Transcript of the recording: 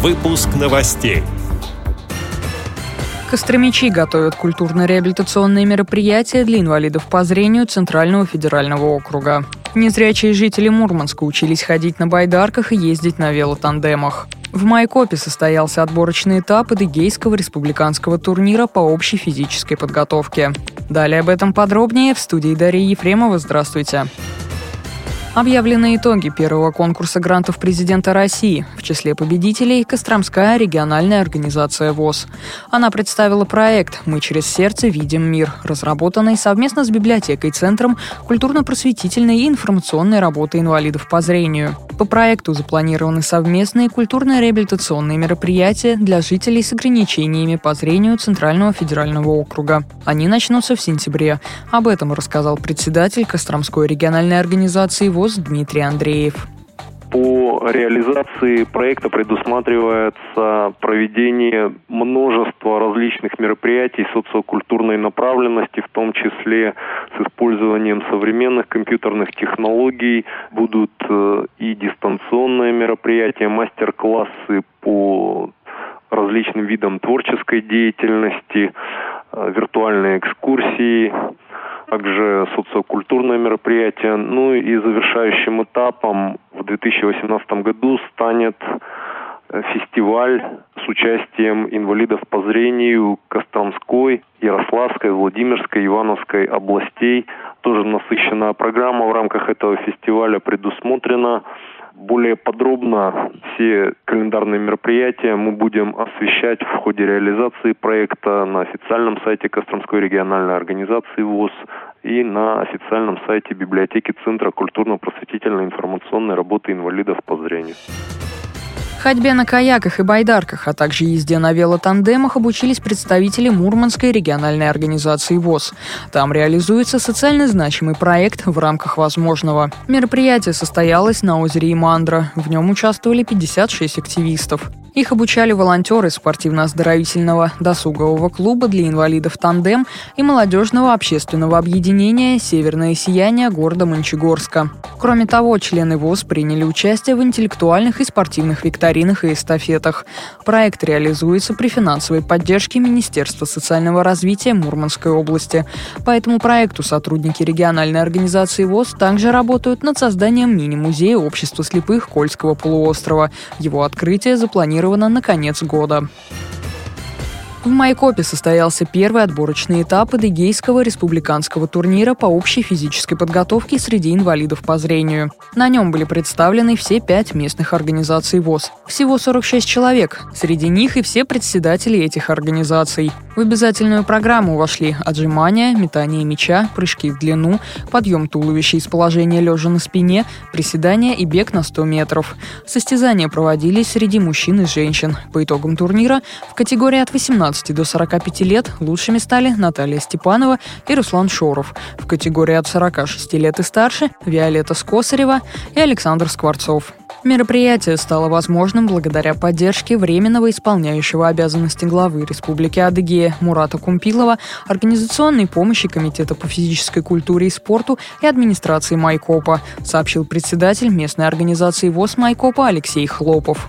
Выпуск новостей. Костромичи готовят культурно-реабилитационные мероприятия для инвалидов по зрению Центрального федерального округа. Незрячие жители Мурманска учились ходить на байдарках и ездить на велотандемах. В Майкопе состоялся отборочный этап Адыгейского республиканского турнира по общей физической подготовке. Далее об этом подробнее в студии Дарьи Ефремова. Здравствуйте. Объявлены итоги первого конкурса грантов президента России. В числе победителей – Костромская региональная организация ВОЗ. Она представила проект «Мы через сердце видим мир», разработанный совместно с библиотекой Центром культурно-просветительной и информационной работы инвалидов по зрению. По проекту запланированы совместные культурно-реабилитационные мероприятия для жителей с ограничениями по зрению Центрального федерального округа. Они начнутся в сентябре. Об этом рассказал председатель Костромской региональной организации ВОЗ Дмитрий Андреев. По реализации проекта предусматривается проведение множества различных мероприятий социокультурной направленности, в том числе с использованием современных компьютерных технологий. Будут э, и дистанционные мероприятия, мастер-классы по различным видам творческой деятельности, э, виртуальные экскурсии, также социокультурное мероприятие. Ну и завершающим этапом в 2018 году станет э, фестиваль с участием инвалидов по зрению Костромской, Ярославской, Владимирской, Ивановской областей. Тоже насыщенная программа в рамках этого фестиваля предусмотрена. Более подробно все календарные мероприятия мы будем освещать в ходе реализации проекта на официальном сайте Костромской региональной организации ВОЗ и на официальном сайте библиотеки Центра культурно-просветительной информационной работы инвалидов по зрению. Ходьбе на каяках и байдарках, а также езде на велотандемах обучились представители Мурманской региональной организации ВОЗ. Там реализуется социально значимый проект в рамках возможного. Мероприятие состоялось на озере Имандра. В нем участвовали 56 активистов. Их обучали волонтеры спортивно-оздоровительного досугового клуба для инвалидов «Тандем» и молодежного общественного объединения «Северное сияние» города Мончегорска. Кроме того, члены ВОЗ приняли участие в интеллектуальных и спортивных викторинах и эстафетах. Проект реализуется при финансовой поддержке Министерства социального развития Мурманской области. По этому проекту сотрудники региональной организации ВОЗ также работают над созданием мини-музея общества слепых Кольского полуострова. Его открытие запланировано запланировано на конец года. В Майкопе состоялся первый отборочный этап Адыгейского республиканского турнира по общей физической подготовке среди инвалидов по зрению. На нем были представлены все пять местных организаций ВОЗ. Всего 46 человек. Среди них и все председатели этих организаций. В обязательную программу вошли отжимания, метание мяча, прыжки в длину, подъем туловища из положения лежа на спине, приседания и бег на 100 метров. Состязания проводились среди мужчин и женщин. По итогам турнира в категории от 18 15 до 45 лет лучшими стали Наталья Степанова и Руслан Шоров. В категории от 46 лет и старше – Виолетта Скосарева и Александр Скворцов. Мероприятие стало возможным благодаря поддержке временного исполняющего обязанности главы Республики Адыгея Мурата Кумпилова, организационной помощи Комитета по физической культуре и спорту и администрации Майкопа, сообщил председатель местной организации ВОЗ Майкопа Алексей Хлопов.